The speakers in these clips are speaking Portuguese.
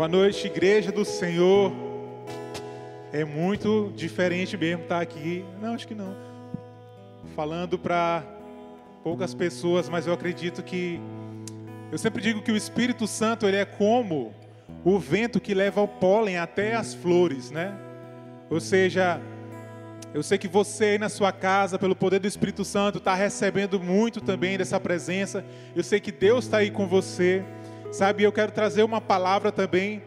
Boa noite, igreja do Senhor. É muito diferente mesmo estar aqui. Não, acho que não. Falando para poucas pessoas, mas eu acredito que eu sempre digo que o Espírito Santo ele é como o vento que leva o pólen até as flores, né? Ou seja, eu sei que você aí na sua casa, pelo poder do Espírito Santo, está recebendo muito também dessa presença. Eu sei que Deus está aí com você. Sabe, eu quero trazer uma palavra também.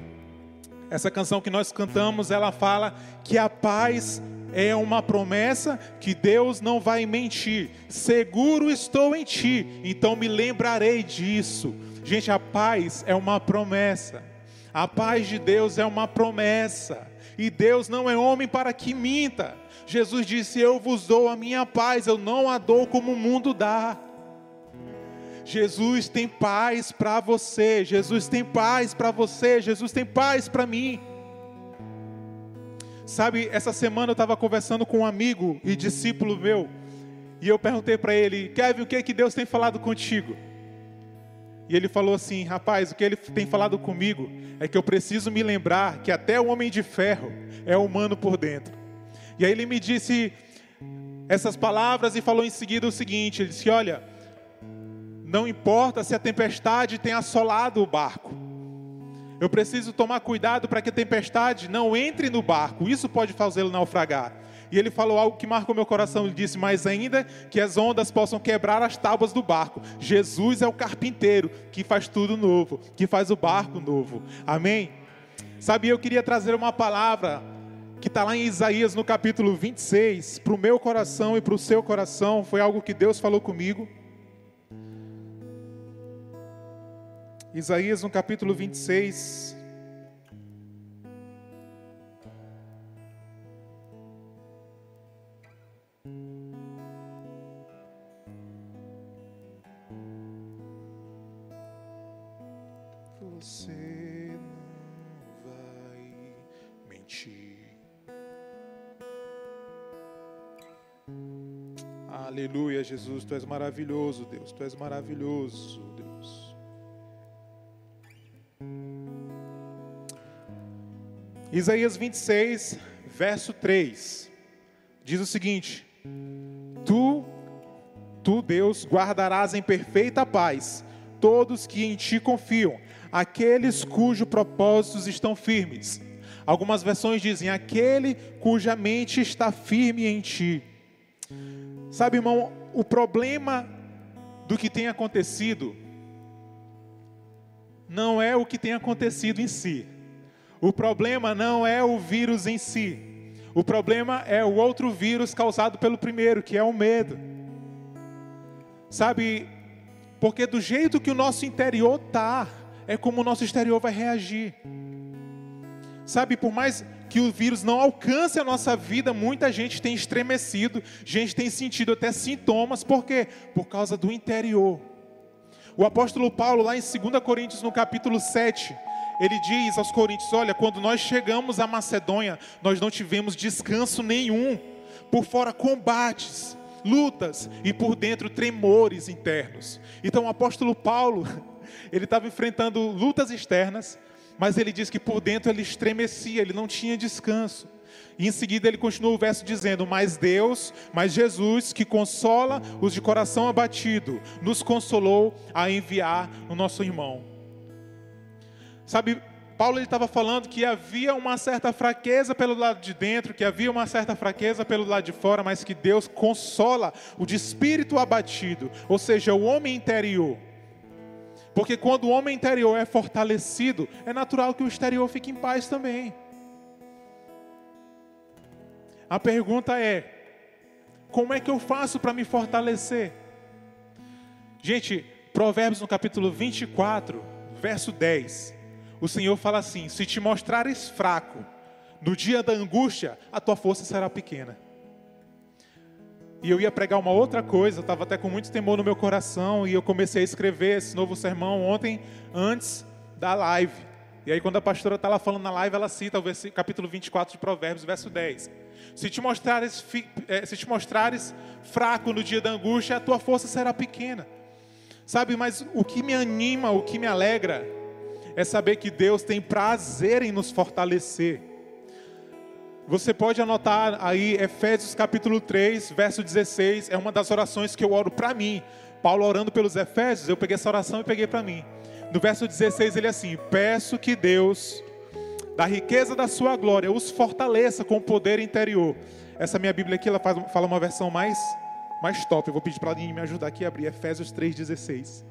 Essa canção que nós cantamos, ela fala que a paz é uma promessa que Deus não vai mentir. Seguro estou em ti, então me lembrarei disso. Gente, a paz é uma promessa. A paz de Deus é uma promessa. E Deus não é homem para que minta. Jesus disse: Eu vos dou a minha paz, eu não a dou como o mundo dá. Jesus tem paz para você, Jesus tem paz para você, Jesus tem paz para mim. Sabe, essa semana eu estava conversando com um amigo e discípulo meu, e eu perguntei para ele, Kevin, o que é que Deus tem falado contigo? E ele falou assim: rapaz, o que ele tem falado comigo é que eu preciso me lembrar que até o homem de ferro é humano por dentro. E aí ele me disse essas palavras e falou em seguida o seguinte: ele disse, olha, não importa se a tempestade tem assolado o barco. Eu preciso tomar cuidado para que a tempestade não entre no barco. Isso pode fazê-lo naufragar. E ele falou algo que marcou meu coração. Ele disse: Mas ainda que as ondas possam quebrar as tábuas do barco, Jesus é o carpinteiro que faz tudo novo, que faz o barco novo. Amém? Sabia, eu queria trazer uma palavra que está lá em Isaías no capítulo 26, para o meu coração e para o seu coração. Foi algo que Deus falou comigo. Isaías no capítulo 26, Você não vai mentir. Aleluia, Jesus, tu és maravilhoso, Deus, tu és maravilhoso, Isaías 26, verso 3, diz o seguinte: Tu, tu, Deus, guardarás em perfeita paz todos que em ti confiam, aqueles cujos propósitos estão firmes. Algumas versões dizem: aquele cuja mente está firme em ti. Sabe, irmão, o problema do que tem acontecido não é o que tem acontecido em si. O problema não é o vírus em si. O problema é o outro vírus causado pelo primeiro, que é o medo. Sabe, porque do jeito que o nosso interior tá, é como o nosso exterior vai reagir. Sabe, por mais que o vírus não alcance a nossa vida, muita gente tem estremecido, gente tem sentido até sintomas, por quê? Por causa do interior. O apóstolo Paulo, lá em 2 Coríntios, no capítulo 7, ele diz aos Coríntios: Olha, quando nós chegamos à Macedônia, nós não tivemos descanso nenhum, por fora combates, lutas e por dentro tremores internos. Então o apóstolo Paulo, ele estava enfrentando lutas externas, mas ele diz que por dentro ele estremecia, ele não tinha descanso. E em seguida ele continua o verso dizendo: Mas Deus, mas Jesus, que consola os de coração abatido, nos consolou a enviar o nosso irmão. Sabe, Paulo estava falando que havia uma certa fraqueza pelo lado de dentro, que havia uma certa fraqueza pelo lado de fora, mas que Deus consola o de espírito abatido, ou seja, o homem interior. Porque quando o homem interior é fortalecido, é natural que o exterior fique em paz também. A pergunta é: como é que eu faço para me fortalecer? Gente, Provérbios no capítulo 24, verso 10. O Senhor fala assim: Se te mostrares fraco no dia da angústia, a tua força será pequena. E eu ia pregar uma outra coisa, estava até com muito temor no meu coração, e eu comecei a escrever esse novo sermão ontem, antes da live. E aí, quando a pastora está lá falando na live, ela cita o capítulo 24 de Provérbios, verso 10. Se te, mostrares, eh, se te mostrares fraco no dia da angústia, a tua força será pequena. Sabe, mas o que me anima, o que me alegra, é saber que Deus tem prazer em nos fortalecer. Você pode anotar aí Efésios capítulo 3, verso 16, é uma das orações que eu oro para mim. Paulo orando pelos Efésios, eu peguei essa oração e peguei para mim. No verso 16 ele é assim: Peço que Deus, da riqueza da sua glória, os fortaleça com o poder interior. Essa minha Bíblia aqui, ela faz, fala uma versão mais, mais top. Eu vou pedir para alguém me ajudar aqui a abrir Efésios 3,16.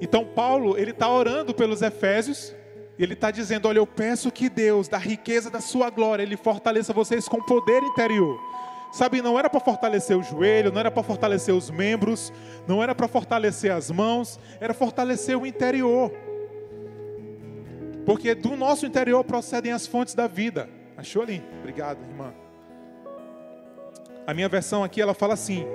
Então Paulo, ele está orando pelos Efésios, e ele está dizendo: Olha, eu peço que Deus, da riqueza da sua glória, Ele fortaleça vocês com poder interior. Sabe, não era para fortalecer o joelho, não era para fortalecer os membros, não era para fortalecer as mãos, era fortalecer o interior. Porque do nosso interior procedem as fontes da vida. Achou ali? Obrigado, irmã. A minha versão aqui ela fala assim: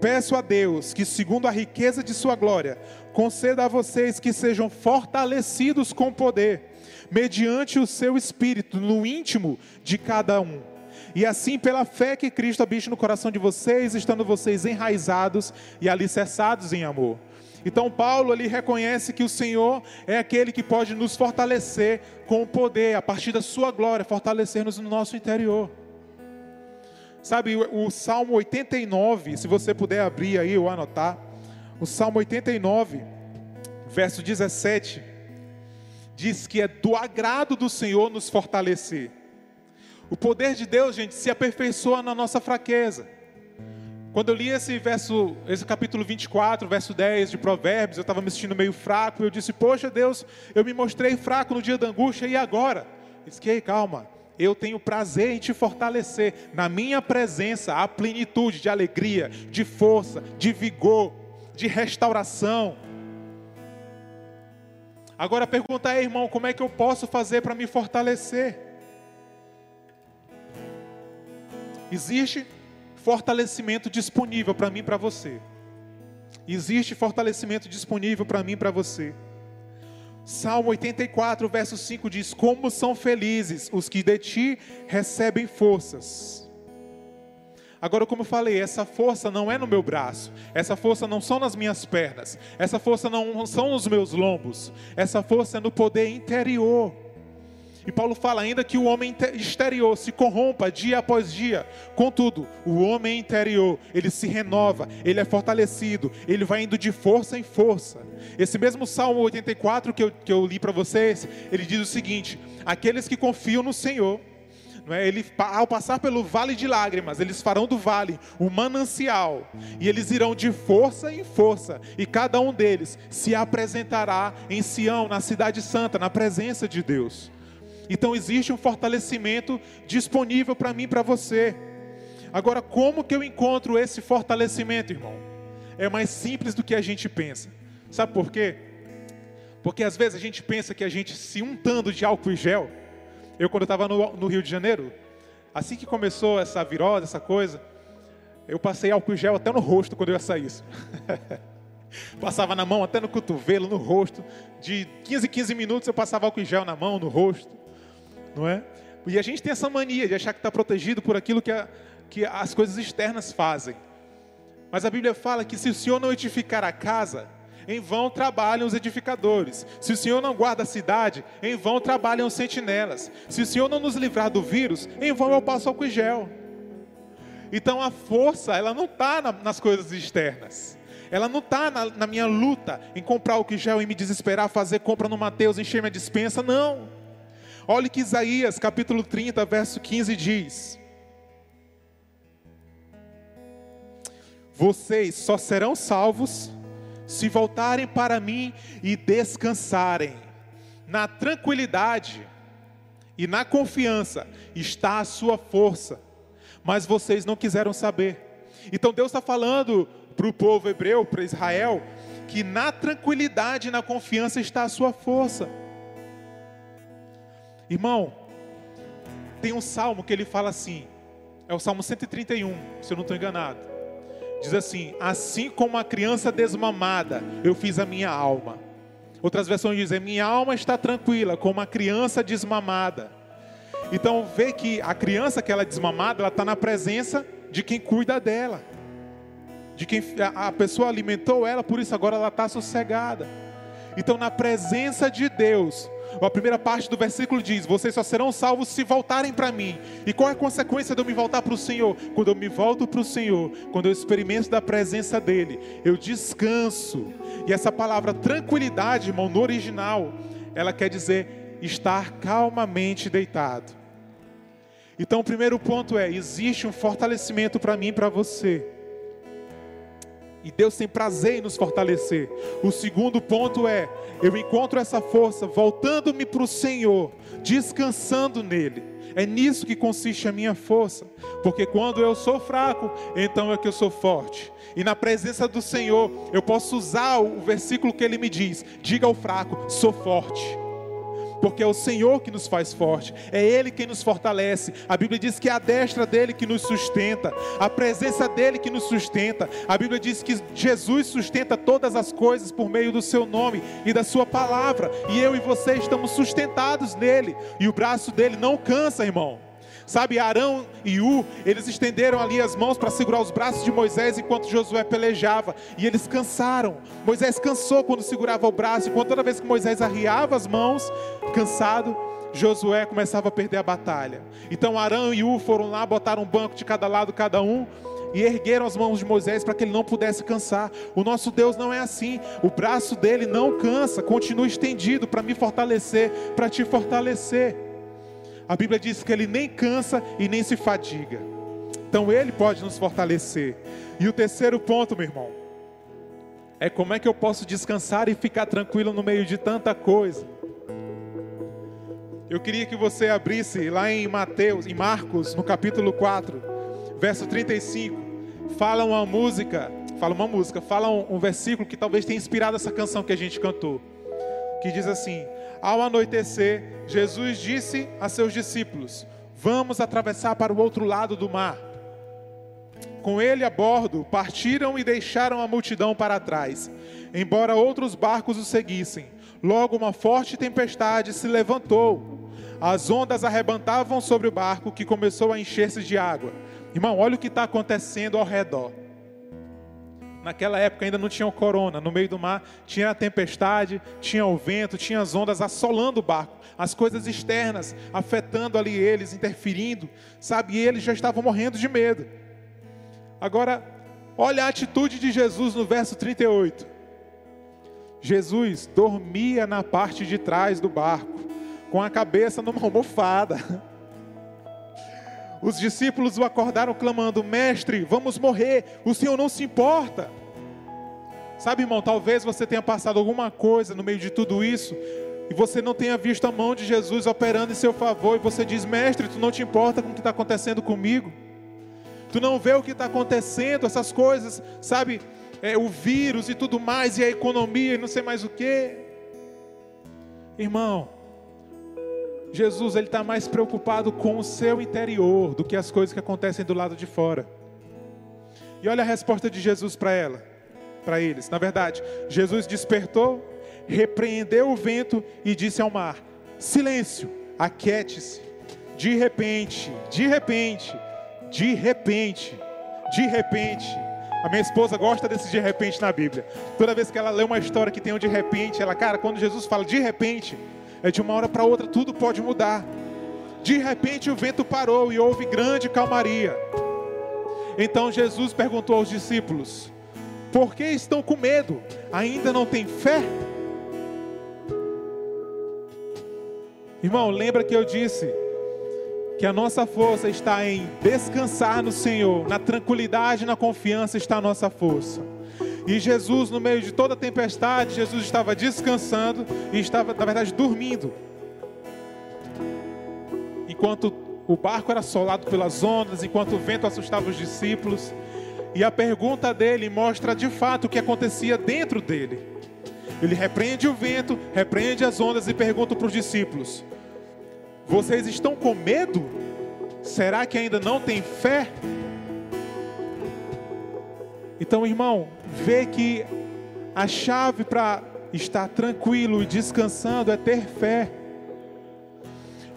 Peço a Deus que, segundo a riqueza de Sua glória, conceda a vocês que sejam fortalecidos com poder, mediante o seu espírito, no íntimo de cada um. E assim, pela fé que Cristo habite no coração de vocês, estando vocês enraizados e alicerçados em amor. Então, Paulo ali reconhece que o Senhor é aquele que pode nos fortalecer com o poder, a partir da Sua glória, fortalecer-nos no nosso interior. Sabe, o, Salmo 89, se você puder abrir aí ou anotar, o Salmo 89, verso 17, diz que é do agrado do Senhor nos fortalecer. O poder de Deus, gente, se aperfeiçoa na nossa fraqueza. Quando eu li esse verso, esse capítulo 24, verso 10 de Provérbios, eu estava me sentindo meio fraco, eu disse: "Poxa, Deus, eu me mostrei fraco no dia da angústia e agora?" Ele disse: "Que calma, eu tenho prazer em te fortalecer. Na minha presença há plenitude de alegria, de força, de vigor, de restauração. Agora pergunta é, irmão, como é que eu posso fazer para me fortalecer? Existe fortalecimento disponível para mim e para você. Existe fortalecimento disponível para mim e para você. Salmo 84, verso 5 diz: Como são felizes os que de ti recebem forças. Agora, como eu falei, essa força não é no meu braço, essa força não são nas minhas pernas, essa força não são nos meus lombos, essa força é no poder interior. E Paulo fala ainda que o homem exterior se corrompa dia após dia. Contudo, o homem interior, ele se renova, ele é fortalecido, ele vai indo de força em força. Esse mesmo Salmo 84 que eu, que eu li para vocês, ele diz o seguinte: aqueles que confiam no Senhor, é? Ele, ao passar pelo vale de lágrimas, eles farão do vale um manancial, e eles irão de força em força, e cada um deles se apresentará em Sião, na Cidade Santa, na presença de Deus. Então existe um fortalecimento disponível para mim para você. Agora, como que eu encontro esse fortalecimento, irmão? É mais simples do que a gente pensa. Sabe por quê? Porque às vezes a gente pensa que a gente se untando de álcool e gel. Eu, quando estava no, no, Rio de Janeiro, assim que começou essa virose, essa coisa, eu passei álcool e gel até no rosto quando eu ia sair passava na mão, até no cotovelo, no rosto. De 15 em 15 minutos eu passava álcool e gel na mão, no rosto não é? E a gente tem essa mania de achar que está protegido por aquilo que, a, que as coisas externas fazem. Mas a Bíblia fala que se o Senhor não edificar a casa, em vão trabalham os edificadores. Se o Senhor não guarda a cidade, em vão trabalham os sentinelas. Se o Senhor não nos livrar do vírus, em vão eu passo álcool gel. Então a força, ela não está na, nas coisas externas. Ela não está na, na, minha luta em comprar álcool gel e me desesperar, fazer compra no Mateus, encher minha dispensa. Não. Olhe que Isaías, capítulo 30, verso 15 diz: Vocês só serão salvos se voltarem para mim e descansarem. Na tranquilidade e na confiança está a sua força, mas vocês não quiseram saber. Então Deus está falando para o povo hebreu, para Israel, que na tranquilidade e na confiança está a sua força. Irmão, tem um salmo que ele fala assim, é o Salmo 131, se eu não estou enganado. Diz assim: Assim como a criança desmamada, eu fiz a minha alma. Outras versões dizem: Minha alma está tranquila, como a criança desmamada. Então, vê que a criança que ela é desmamada, ela está na presença de quem cuida dela, de quem a pessoa alimentou ela, por isso agora ela está sossegada. Então, na presença de Deus, a primeira parte do versículo diz: Vocês só serão salvos se voltarem para mim. E qual é a consequência de eu me voltar para o Senhor? Quando eu me volto para o Senhor, quando eu experimento da presença dEle, eu descanso. E essa palavra tranquilidade, irmão, no original, ela quer dizer estar calmamente deitado. Então, o primeiro ponto é: existe um fortalecimento para mim e para você. E Deus tem prazer em nos fortalecer. O segundo ponto é: eu encontro essa força voltando-me para o Senhor, descansando nele. É nisso que consiste a minha força. Porque quando eu sou fraco, então é que eu sou forte. E na presença do Senhor, eu posso usar o versículo que ele me diz: diga ao fraco, sou forte porque é o Senhor que nos faz forte, é Ele quem nos fortalece. A Bíblia diz que é a destra dele que nos sustenta, a presença dele que nos sustenta. A Bíblia diz que Jesus sustenta todas as coisas por meio do seu nome e da sua palavra, e eu e você estamos sustentados nele, e o braço dele não cansa, irmão. Sabe, Arão e U, eles estenderam ali as mãos para segurar os braços de Moisés enquanto Josué pelejava, e eles cansaram. Moisés cansou quando segurava o braço, enquanto toda vez que Moisés arriava as mãos, cansado, Josué começava a perder a batalha. Então Arão e U foram lá, botaram um banco de cada lado, cada um, e ergueram as mãos de Moisés para que ele não pudesse cansar. O nosso Deus não é assim. O braço dele não cansa, continua estendido para me fortalecer, para te fortalecer. A Bíblia diz que ele nem cansa e nem se fadiga. Então ele pode nos fortalecer. E o terceiro ponto, meu irmão, é como é que eu posso descansar e ficar tranquilo no meio de tanta coisa. Eu queria que você abrisse lá em Mateus, em Marcos, no capítulo 4, verso 35. Fala uma música, fala uma música, fala um, um versículo que talvez tenha inspirado essa canção que a gente cantou. Que diz assim: ao anoitecer, Jesus disse a seus discípulos: Vamos atravessar para o outro lado do mar. Com ele a bordo, partiram e deixaram a multidão para trás, embora outros barcos o seguissem. Logo, uma forte tempestade se levantou. As ondas arrebentavam sobre o barco, que começou a encher-se de água. Irmão, olha o que está acontecendo ao redor. Naquela época ainda não tinha o corona. No meio do mar tinha a tempestade, tinha o vento, tinha as ondas assolando o barco. As coisas externas afetando ali eles, interferindo, sabe? E eles já estavam morrendo de medo. Agora, olha a atitude de Jesus no verso 38. Jesus dormia na parte de trás do barco, com a cabeça numa almofada. Os discípulos o acordaram clamando: Mestre, vamos morrer, o Senhor não se importa. Sabe, irmão, talvez você tenha passado alguma coisa no meio de tudo isso e você não tenha visto a mão de Jesus operando em seu favor e você diz: Mestre, tu não te importa com o que está acontecendo comigo? Tu não vê o que está acontecendo, essas coisas, sabe? É, o vírus e tudo mais, e a economia e não sei mais o que. Irmão, Jesus ele está mais preocupado com o seu interior do que as coisas que acontecem do lado de fora. E olha a resposta de Jesus para ela, para eles. Na verdade, Jesus despertou, repreendeu o vento e disse ao mar: Silêncio, aquiete-se. De repente, de repente, de repente, de repente. A minha esposa gosta desse de repente na Bíblia. Toda vez que ela lê uma história que tem um de repente, ela, cara, quando Jesus fala de repente, é de uma hora para outra tudo pode mudar. De repente o vento parou e houve grande calmaria. Então Jesus perguntou aos discípulos: Por que estão com medo? Ainda não têm fé? Irmão, lembra que eu disse que a nossa força está em descansar no Senhor, na tranquilidade, na confiança está a nossa força. E Jesus, no meio de toda a tempestade, Jesus estava descansando e estava, na verdade, dormindo. Enquanto o barco era assolado pelas ondas, enquanto o vento assustava os discípulos. E a pergunta dele mostra de fato o que acontecia dentro dele. Ele repreende o vento, repreende as ondas e pergunta para os discípulos: Vocês estão com medo? Será que ainda não têm fé? Então, irmão, vê que a chave para estar tranquilo e descansando é ter fé.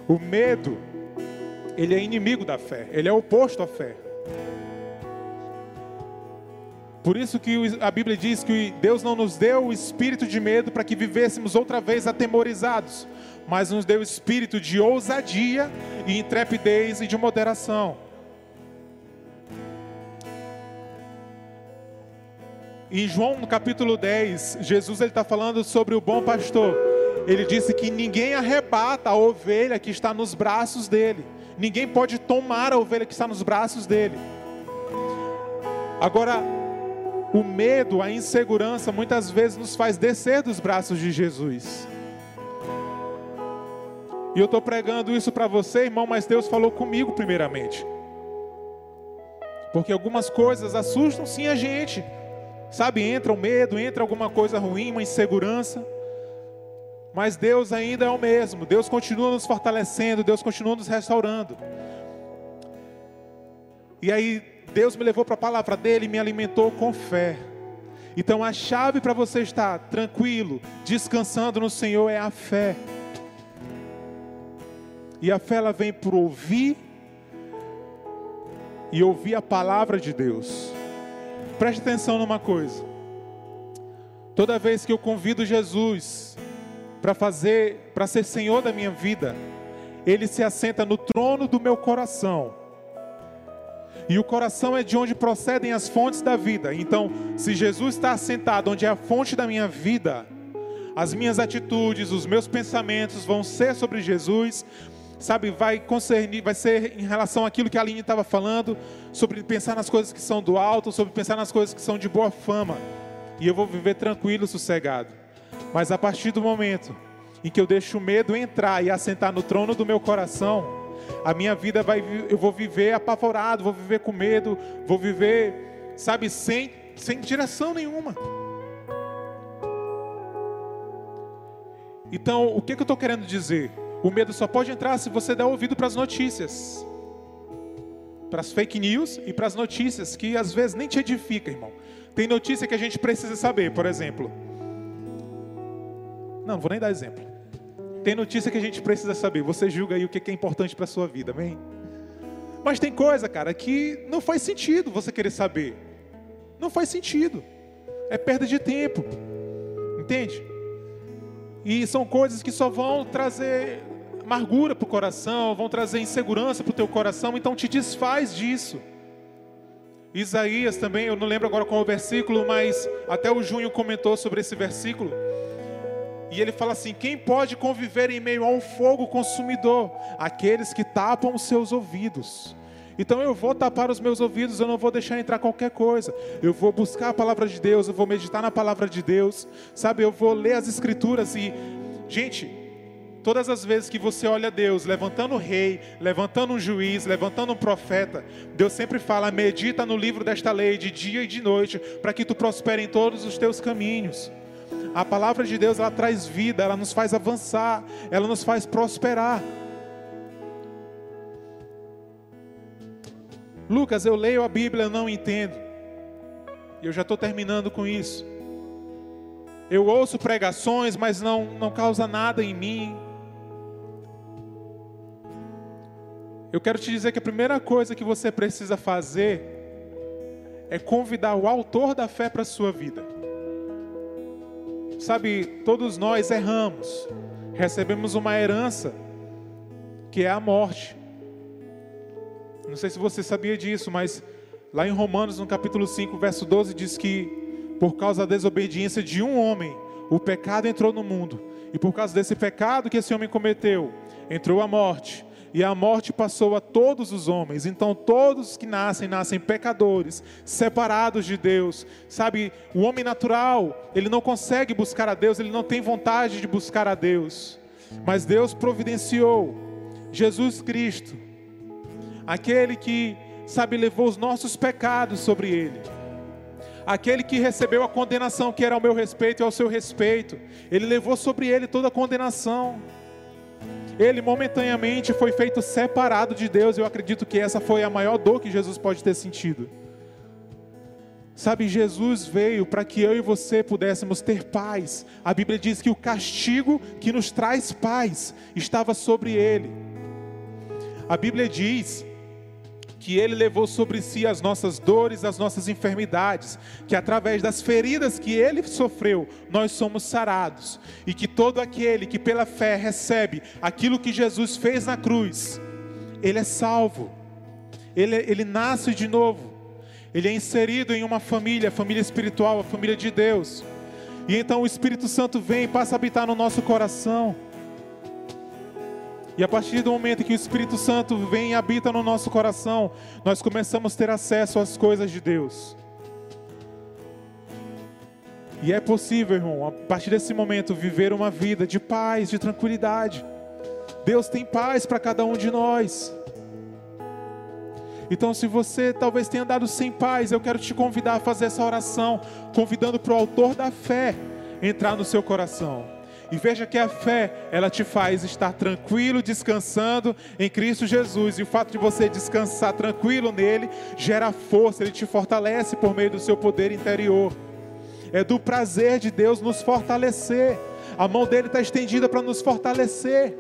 O medo, ele é inimigo da fé, ele é oposto à fé. Por isso que a Bíblia diz que Deus não nos deu o espírito de medo para que vivêssemos outra vez atemorizados, mas nos deu o espírito de ousadia e intrepidez e de moderação. Em João no capítulo 10, Jesus está falando sobre o bom pastor. Ele disse que ninguém arrebata a ovelha que está nos braços dele. Ninguém pode tomar a ovelha que está nos braços dele. Agora, o medo, a insegurança, muitas vezes nos faz descer dos braços de Jesus. E eu estou pregando isso para você, irmão, mas Deus falou comigo primeiramente. Porque algumas coisas assustam sim a gente. Sabe, entra o medo, entra alguma coisa ruim, uma insegurança. Mas Deus ainda é o mesmo. Deus continua nos fortalecendo, Deus continua nos restaurando. E aí Deus me levou para a palavra dele e me alimentou com fé. Então a chave para você estar tranquilo, descansando no Senhor é a fé. E a fé ela vem por ouvir e ouvir a palavra de Deus. Preste atenção numa coisa. Toda vez que eu convido Jesus para fazer, para ser Senhor da minha vida, ele se assenta no trono do meu coração. E o coração é de onde procedem as fontes da vida. Então, se Jesus está assentado onde é a fonte da minha vida, as minhas atitudes, os meus pensamentos vão ser sobre Jesus, sabe, vai concernir, vai ser em relação àquilo que a Aline estava falando, sobre pensar nas coisas que são do alto, sobre pensar nas coisas que são de boa fama. E eu vou viver tranquilo, sossegado. Mas a partir do momento em que eu deixo o medo entrar e assentar no trono do meu coração, a minha vida vai, eu vou viver apavorado, vou viver com medo, vou viver, sabe, sem, sem direção nenhuma. Então, o que, que eu estou querendo dizer? O medo só pode entrar se você der ouvido para as notícias, para as fake news e para as notícias que às vezes nem te edifica, irmão. Tem notícia que a gente precisa saber, por exemplo. Não, não vou nem dar exemplo. Tem notícia que a gente precisa saber. Você julga aí o que é importante para a sua vida, amém? Mas tem coisa, cara, que não faz sentido você querer saber. Não faz sentido. É perda de tempo. Entende? E são coisas que só vão trazer amargura para o coração, vão trazer insegurança para o teu coração, então te desfaz disso. Isaías também, eu não lembro agora qual o versículo, mas até o Junho comentou sobre esse versículo. E ele fala assim: quem pode conviver em meio a um fogo consumidor? Aqueles que tapam os seus ouvidos. Então eu vou tapar os meus ouvidos, eu não vou deixar entrar qualquer coisa. Eu vou buscar a palavra de Deus, eu vou meditar na palavra de Deus. Sabe, eu vou ler as escrituras e gente, todas as vezes que você olha Deus levantando um rei, levantando um juiz, levantando um profeta, Deus sempre fala: medita no livro desta lei de dia e de noite, para que tu prospere em todos os teus caminhos. A palavra de Deus ela traz vida, ela nos faz avançar, ela nos faz prosperar. Lucas, eu leio a Bíblia, eu não entendo. E eu já estou terminando com isso. Eu ouço pregações, mas não, não causa nada em mim. Eu quero te dizer que a primeira coisa que você precisa fazer é convidar o autor da fé para a sua vida. Sabe, todos nós erramos, recebemos uma herança que é a morte. Não sei se você sabia disso, mas lá em Romanos, no capítulo 5, verso 12, diz que por causa da desobediência de um homem, o pecado entrou no mundo. E por causa desse pecado que esse homem cometeu, entrou a morte. E a morte passou a todos os homens. Então, todos que nascem, nascem pecadores, separados de Deus. Sabe, o homem natural, ele não consegue buscar a Deus, ele não tem vontade de buscar a Deus. Mas Deus providenciou Jesus Cristo aquele que, sabe, levou os nossos pecados sobre ele, aquele que recebeu a condenação que era ao meu respeito e ao seu respeito, ele levou sobre ele toda a condenação. Ele momentaneamente foi feito separado de Deus. Eu acredito que essa foi a maior dor que Jesus pode ter sentido. Sabe, Jesus veio para que eu e você pudéssemos ter paz. A Bíblia diz que o castigo que nos traz paz estava sobre ele. A Bíblia diz que Ele levou sobre si as nossas dores, as nossas enfermidades, que através das feridas que Ele sofreu, nós somos sarados, e que todo aquele que pela fé recebe aquilo que Jesus fez na cruz, ele é salvo, ele, ele nasce de novo, ele é inserido em uma família, a família espiritual, a família de Deus. E então o Espírito Santo vem e passa a habitar no nosso coração. E a partir do momento que o Espírito Santo vem e habita no nosso coração, nós começamos a ter acesso às coisas de Deus. E é possível, irmão, a partir desse momento, viver uma vida de paz, de tranquilidade. Deus tem paz para cada um de nós. Então, se você talvez tenha andado sem paz, eu quero te convidar a fazer essa oração, convidando para o autor da fé entrar no seu coração. E veja que a fé, ela te faz estar tranquilo, descansando em Cristo Jesus. E o fato de você descansar tranquilo nele gera força, ele te fortalece por meio do seu poder interior. É do prazer de Deus nos fortalecer. A mão dele está estendida para nos fortalecer.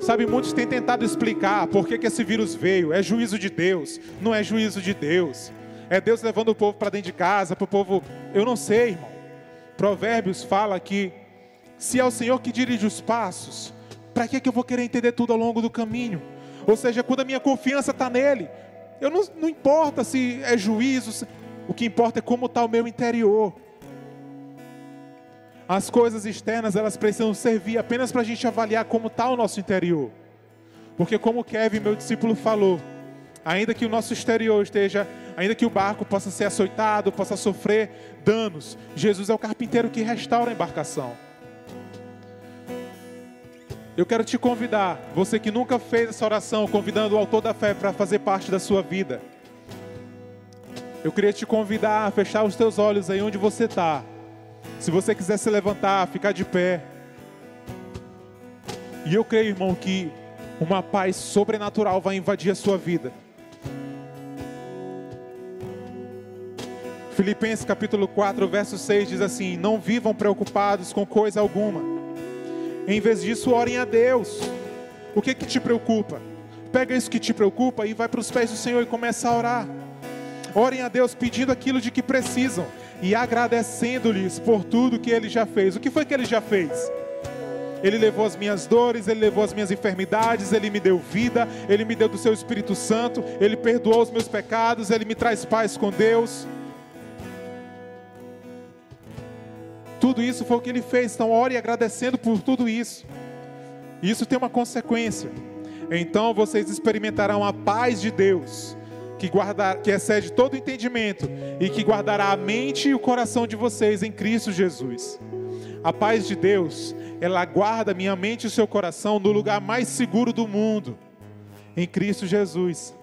Sabe, muitos têm tentado explicar por que, que esse vírus veio. É juízo de Deus. Não é juízo de Deus. É Deus levando o povo para dentro de casa, para o povo. Eu não sei, irmão. Provérbios fala que se é o Senhor que dirige os passos, para que, que eu vou querer entender tudo ao longo do caminho? Ou seja, quando a minha confiança está nele, eu não, não importa se é juízo, o que importa é como está o meu interior. As coisas externas, elas precisam servir apenas para a gente avaliar como está o nosso interior. Porque como Kevin, meu discípulo, falou, ainda que o nosso exterior esteja, ainda que o barco possa ser açoitado, possa sofrer danos, Jesus é o carpinteiro que restaura a embarcação. Eu quero te convidar, você que nunca fez essa oração, convidando o autor da fé para fazer parte da sua vida. Eu queria te convidar a fechar os teus olhos aí onde você está. Se você quiser se levantar, ficar de pé. E eu creio, irmão, que uma paz sobrenatural vai invadir a sua vida. Filipenses capítulo 4, verso 6 diz assim: Não vivam preocupados com coisa alguma. Em vez disso, orem a Deus. O que que te preocupa? Pega isso que te preocupa e vai para os pés do Senhor e começa a orar. Orem a Deus pedindo aquilo de que precisam e agradecendo-lhes por tudo que ele já fez. O que foi que ele já fez? Ele levou as minhas dores, ele levou as minhas enfermidades, ele me deu vida, ele me deu do seu Espírito Santo, ele perdoou os meus pecados, ele me traz paz com Deus. Tudo isso foi o que ele fez, então ore agradecendo por tudo isso. Isso tem uma consequência. Então vocês experimentarão a paz de Deus que, guardar, que excede todo entendimento e que guardará a mente e o coração de vocês em Cristo Jesus. A paz de Deus, ela guarda minha mente e o seu coração no lugar mais seguro do mundo, em Cristo Jesus.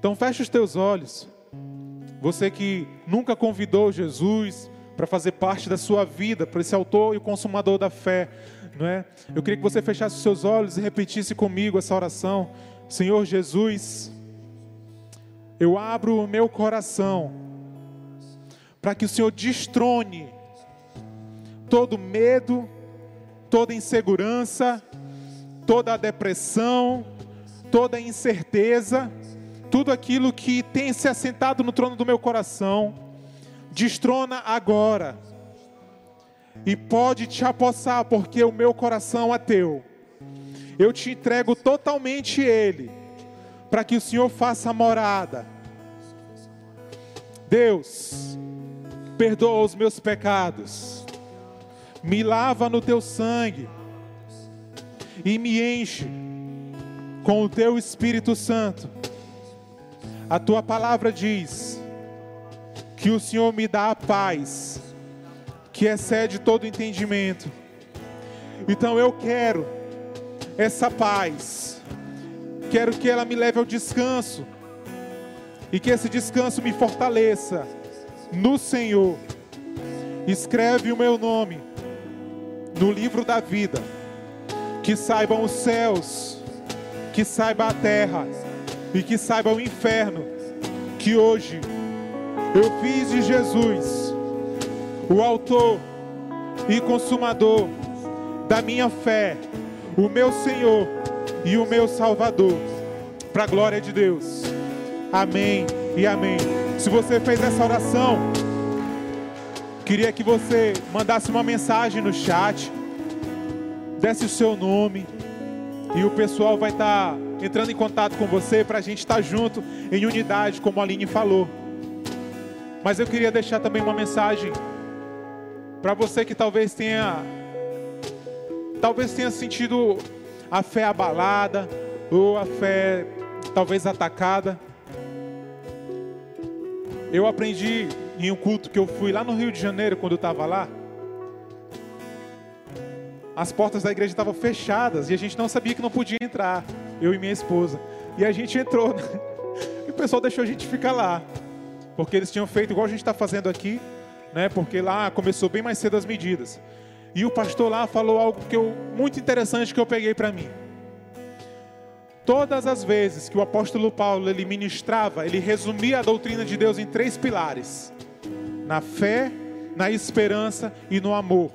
Então feche os teus olhos. Você que nunca convidou Jesus para fazer parte da sua vida, para esse autor e consumador da fé, não é? Eu queria que você fechasse os seus olhos e repetisse comigo essa oração. Senhor Jesus, eu abro o meu coração para que o Senhor destrone todo medo, toda insegurança, toda depressão, toda incerteza, tudo aquilo que tem se assentado no trono do meu coração, destrona agora. E pode te apossar, porque o meu coração é teu eu te entrego totalmente Ele, para que o Senhor faça morada. Deus, perdoa os meus pecados, me lava no teu sangue e me enche com o teu Espírito Santo. A tua palavra diz que o Senhor me dá a paz que excede todo entendimento. Então eu quero essa paz. Quero que ela me leve ao descanso e que esse descanso me fortaleça no Senhor. Escreve o meu nome no livro da vida. Que saibam os céus, que saiba a terra e que saiba o inferno que hoje eu fiz de Jesus o autor e consumador da minha fé o meu Senhor e o meu Salvador, para a glória de Deus. Amém e amém. Se você fez essa oração, queria que você mandasse uma mensagem no chat, desse o seu nome, e o pessoal vai estar tá entrando em contato com você para a gente estar tá junto em unidade, como a Aline falou. Mas eu queria deixar também uma mensagem para você que talvez tenha talvez tenha sentido a fé abalada ou a fé talvez atacada. Eu aprendi em um culto que eu fui lá no Rio de Janeiro quando eu estava lá. As portas da igreja estavam fechadas e a gente não sabia que não podia entrar, eu e minha esposa. E a gente entrou. Né? E o pessoal deixou a gente ficar lá. Porque eles tinham feito igual a gente está fazendo aqui, né? Porque lá começou bem mais cedo as medidas. E o pastor lá falou algo que eu muito interessante que eu peguei para mim. Todas as vezes que o apóstolo Paulo ele ministrava, ele resumia a doutrina de Deus em três pilares: na fé, na esperança e no amor.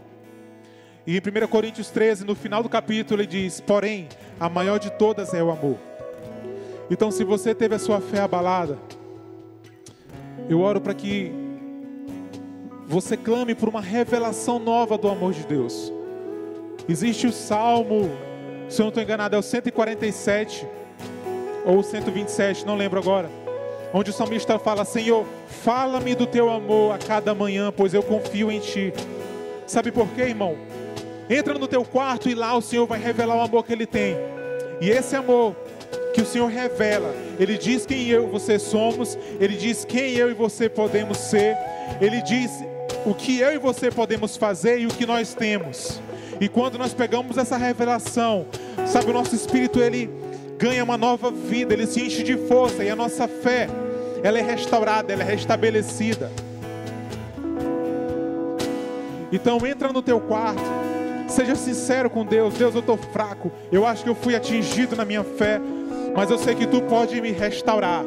E em 1 Coríntios 13, no final do capítulo, ele diz: Porém, a maior de todas é o amor. Então, se você teve a sua fé abalada, eu oro para que você clame por uma revelação nova do amor de Deus. Existe o Salmo se eu não estou enganado, é o 147 ou o 127, não lembro agora. Onde o salmista fala: Senhor, fala-me do teu amor a cada manhã, pois eu confio em ti. Sabe por quê, irmão? Entra no teu quarto e lá o Senhor vai revelar o amor que ele tem. E esse amor que o Senhor revela, ele diz quem eu e você somos, ele diz quem eu e você podemos ser, ele diz o que eu e você podemos fazer e o que nós temos. E quando nós pegamos essa revelação, sabe, o nosso espírito ele ganha uma nova vida, ele se enche de força e a nossa fé, ela é restaurada, ela é restabelecida. Então entra no teu quarto, seja sincero com Deus. Deus, eu estou fraco. Eu acho que eu fui atingido na minha fé, mas eu sei que Tu pode me restaurar.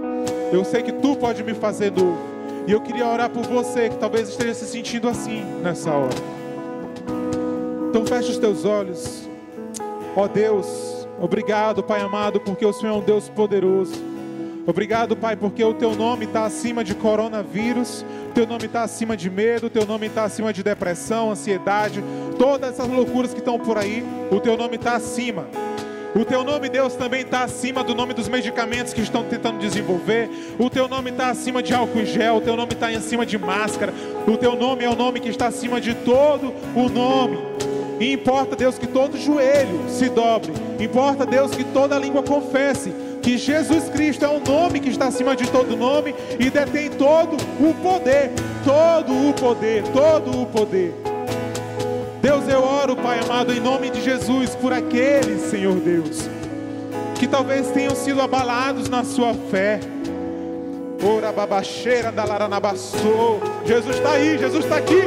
Eu sei que Tu pode me fazer novo. E eu queria orar por você que talvez esteja se sentindo assim nessa hora. Então feche os teus olhos. Ó Deus, obrigado, Pai amado, porque o Senhor é um Deus poderoso. Obrigado, Pai, porque o teu nome está acima de coronavírus, teu nome está acima de medo, teu nome está acima de depressão, ansiedade, todas essas loucuras que estão por aí, o teu nome está acima. O teu nome, Deus, também está acima do nome dos medicamentos que estão tentando desenvolver. O teu nome está acima de álcool em gel. O teu nome está acima de máscara. O teu nome é o nome que está acima de todo o nome. E importa, Deus, que todo joelho se dobre. Importa, Deus, que toda língua confesse que Jesus Cristo é o nome que está acima de todo nome e detém todo o poder, todo o poder, todo o poder. Deus, eu oro, Pai amado, em nome de Jesus, por aqueles, Senhor Deus, que talvez tenham sido abalados na sua fé. Ora babacheira da. Jesus está aí, Jesus está aqui.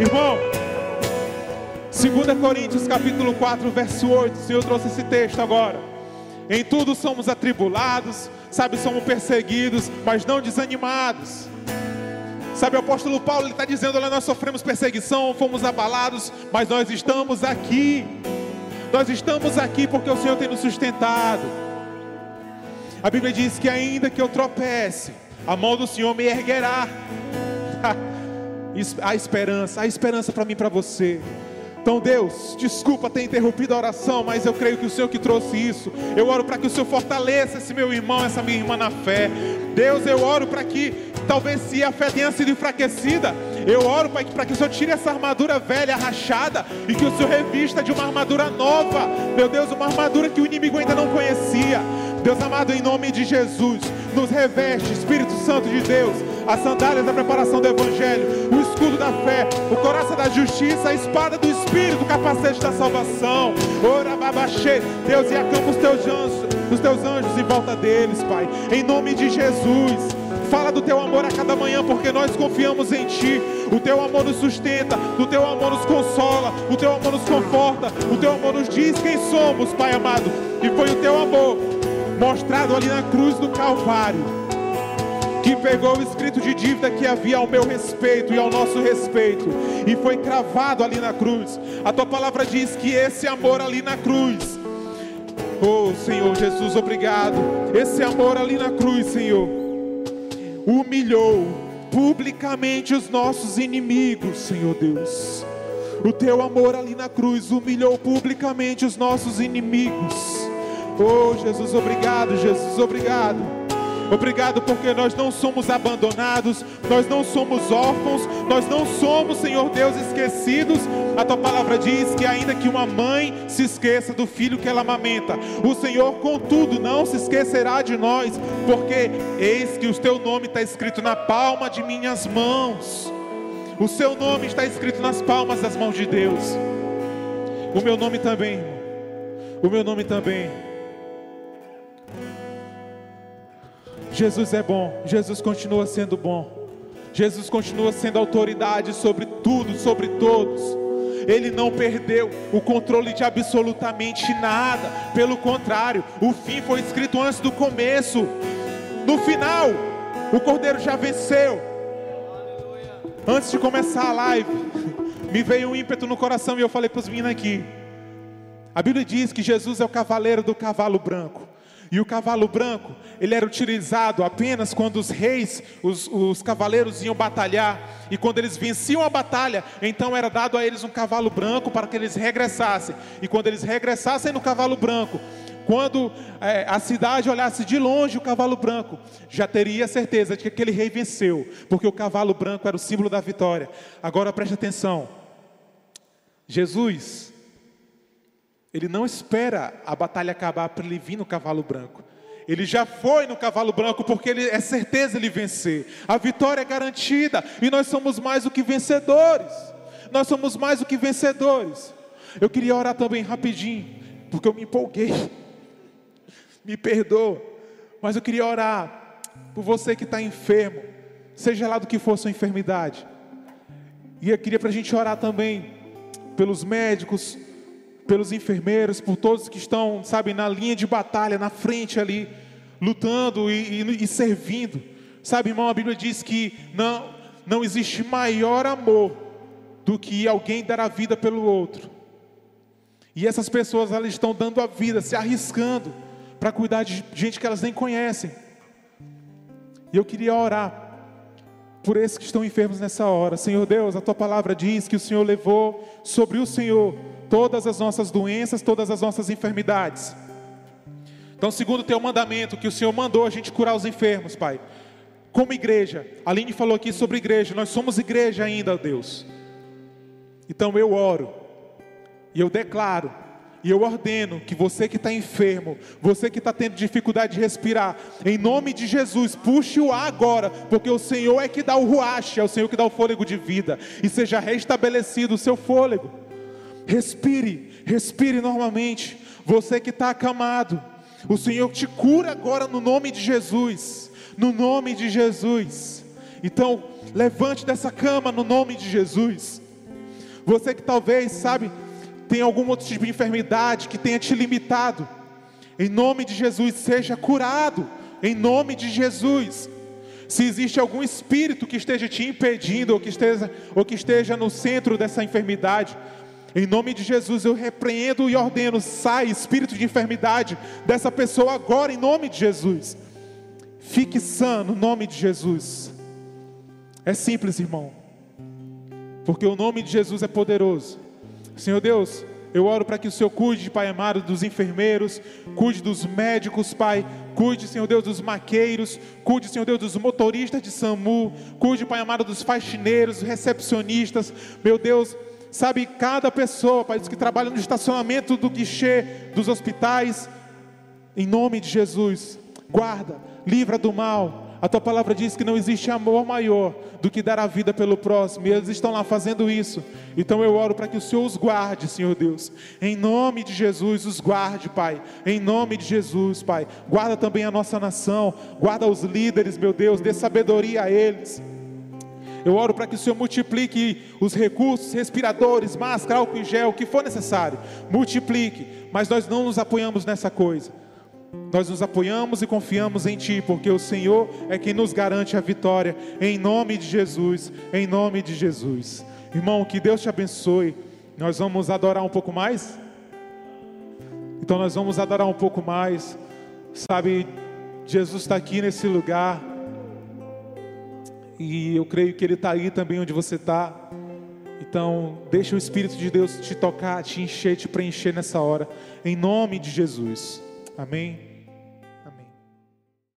Irmão, 2 Coríntios capítulo 4, verso 8, o Senhor trouxe esse texto agora. Em tudo somos atribulados, sabe, somos perseguidos, mas não desanimados. Sabe, o apóstolo Paulo está dizendo: olha, nós sofremos perseguição, fomos abalados, mas nós estamos aqui. Nós estamos aqui porque o Senhor tem nos sustentado. A Bíblia diz que ainda que eu tropece, a mão do Senhor me erguerá. a esperança, a esperança para mim e para você. Então, Deus, desculpa ter interrompido a oração, mas eu creio que o Senhor que trouxe isso. Eu oro para que o Senhor fortaleça esse meu irmão, essa minha irmã na fé. Deus, eu oro para que, talvez se a fé tenha sido enfraquecida, eu oro para que o Senhor tire essa armadura velha, rachada, e que o Senhor revista de uma armadura nova. Meu Deus, uma armadura que o inimigo ainda não conhecia. Deus amado, em nome de Jesus, nos reveste, Espírito Santo de Deus as sandálias da preparação do Evangelho, o escudo da fé, o coração da justiça, a espada do Espírito, o capacete da salvação. Ora, babaxê, Deus, e acampa os teus anjos, os teus anjos em volta deles, Pai, em nome de Jesus. Fala do teu amor a cada manhã, porque nós confiamos em Ti. O teu amor nos sustenta, o teu amor nos consola, o teu amor nos conforta, o teu amor nos diz quem somos, Pai amado. E foi o teu amor mostrado ali na cruz do Calvário que pegou o escrito de dívida que havia ao meu respeito e ao nosso respeito e foi cravado ali na cruz. A tua palavra diz que esse amor ali na cruz, oh Senhor Jesus, obrigado. Esse amor ali na cruz, Senhor, humilhou publicamente os nossos inimigos, Senhor Deus. O teu amor ali na cruz humilhou publicamente os nossos inimigos. Oh, Jesus, obrigado, Jesus, obrigado. Obrigado porque nós não somos abandonados, nós não somos órfãos, nós não somos, Senhor Deus, esquecidos. A tua palavra diz que ainda que uma mãe se esqueça do filho que ela amamenta, o Senhor, contudo, não se esquecerá de nós, porque eis que o teu nome está escrito na palma de minhas mãos. O seu nome está escrito nas palmas das mãos de Deus. O meu nome também. O meu nome também. Jesus é bom, Jesus continua sendo bom, Jesus continua sendo autoridade sobre tudo, sobre todos. Ele não perdeu o controle de absolutamente nada, pelo contrário, o fim foi escrito antes do começo. No final, o Cordeiro já venceu. Antes de começar a live, me veio um ímpeto no coração e eu falei para os meninos aqui. A Bíblia diz que Jesus é o cavaleiro do cavalo branco. E o cavalo branco, ele era utilizado apenas quando os reis, os, os, cavaleiros iam batalhar. E quando eles venciam a batalha, então era dado a eles um cavalo branco para que eles regressassem. E quando eles regressassem no cavalo branco, quando é, a cidade olhasse de longe o cavalo branco, já teria certeza de que aquele rei venceu, porque o cavalo branco era o símbolo da vitória. Agora preste atenção: Jesus ele não espera a batalha acabar para ele vir no cavalo branco. Ele já foi no cavalo branco porque ele é certeza ele vencer. A vitória é garantida e nós somos mais do que vencedores. Nós somos mais do que vencedores. Eu queria orar também rapidinho, porque eu me empolguei. Me perdoa, mas eu queria orar por você que está enfermo, seja lá do que for sua enfermidade. E eu queria para a gente orar também pelos médicos, pelos enfermeiros, por todos que estão, sabe, na linha de batalha, na frente ali, lutando e, e, e servindo. Sabe, irmão, a Bíblia diz que não, não existe maior amor do que alguém dar a vida pelo outro. E essas pessoas elas estão dando a vida, se arriscando para cuidar de gente que elas nem conhecem. E eu queria orar por esses que estão enfermos nessa hora. Senhor Deus, a tua palavra diz que o Senhor levou sobre o Senhor todas as nossas doenças, todas as nossas enfermidades. Então, segundo o teu mandamento, que o Senhor mandou a gente curar os enfermos, Pai. Como igreja, a Aline falou aqui sobre igreja, nós somos igreja ainda, Deus. Então eu oro, e eu declaro, e eu ordeno que você que está enfermo, você que está tendo dificuldade de respirar, em nome de Jesus, puxe o ar agora, porque o Senhor é que dá o ruache, é o Senhor que dá o fôlego de vida, e seja restabelecido o seu fôlego. Respire, respire normalmente. Você que está acamado, o Senhor te cura agora no nome de Jesus. No nome de Jesus. Então, levante dessa cama no nome de Jesus. Você que talvez, sabe, tem algum outro tipo de enfermidade que tenha te limitado, em nome de Jesus, seja curado. Em nome de Jesus. Se existe algum espírito que esteja te impedindo, ou que esteja, ou que esteja no centro dessa enfermidade, em nome de Jesus eu repreendo e ordeno, sai espírito de enfermidade dessa pessoa agora, em nome de Jesus. Fique sã no nome de Jesus. É simples, irmão, porque o nome de Jesus é poderoso. Senhor Deus, eu oro para que o Senhor cuide, Pai amado, dos enfermeiros, cuide dos médicos, Pai, cuide, Senhor Deus, dos maqueiros, cuide, Senhor Deus, dos motoristas de SAMU, cuide, Pai amado, dos faxineiros, recepcionistas, meu Deus, sabe, cada pessoa, Pai, que trabalha no estacionamento do guichê dos hospitais, em nome de Jesus, guarda, livra do mal. A tua palavra diz que não existe amor maior do que dar a vida pelo próximo, e eles estão lá fazendo isso. Então eu oro para que o Senhor os guarde, Senhor Deus. Em nome de Jesus, os guarde, Pai. Em nome de Jesus, Pai. Guarda também a nossa nação, guarda os líderes, meu Deus, dê sabedoria a eles. Eu oro para que o Senhor multiplique os recursos, respiradores, máscara, álcool em gel, o que for necessário. Multiplique. Mas nós não nos apoiamos nessa coisa. Nós nos apoiamos e confiamos em Ti, porque o Senhor é quem nos garante a vitória, em nome de Jesus, em nome de Jesus. Irmão, que Deus te abençoe. Nós vamos adorar um pouco mais? Então, nós vamos adorar um pouco mais. Sabe, Jesus está aqui nesse lugar, e eu creio que Ele está aí também onde você está. Então, deixa o Espírito de Deus te tocar, te encher, te preencher nessa hora, em nome de Jesus. Amém.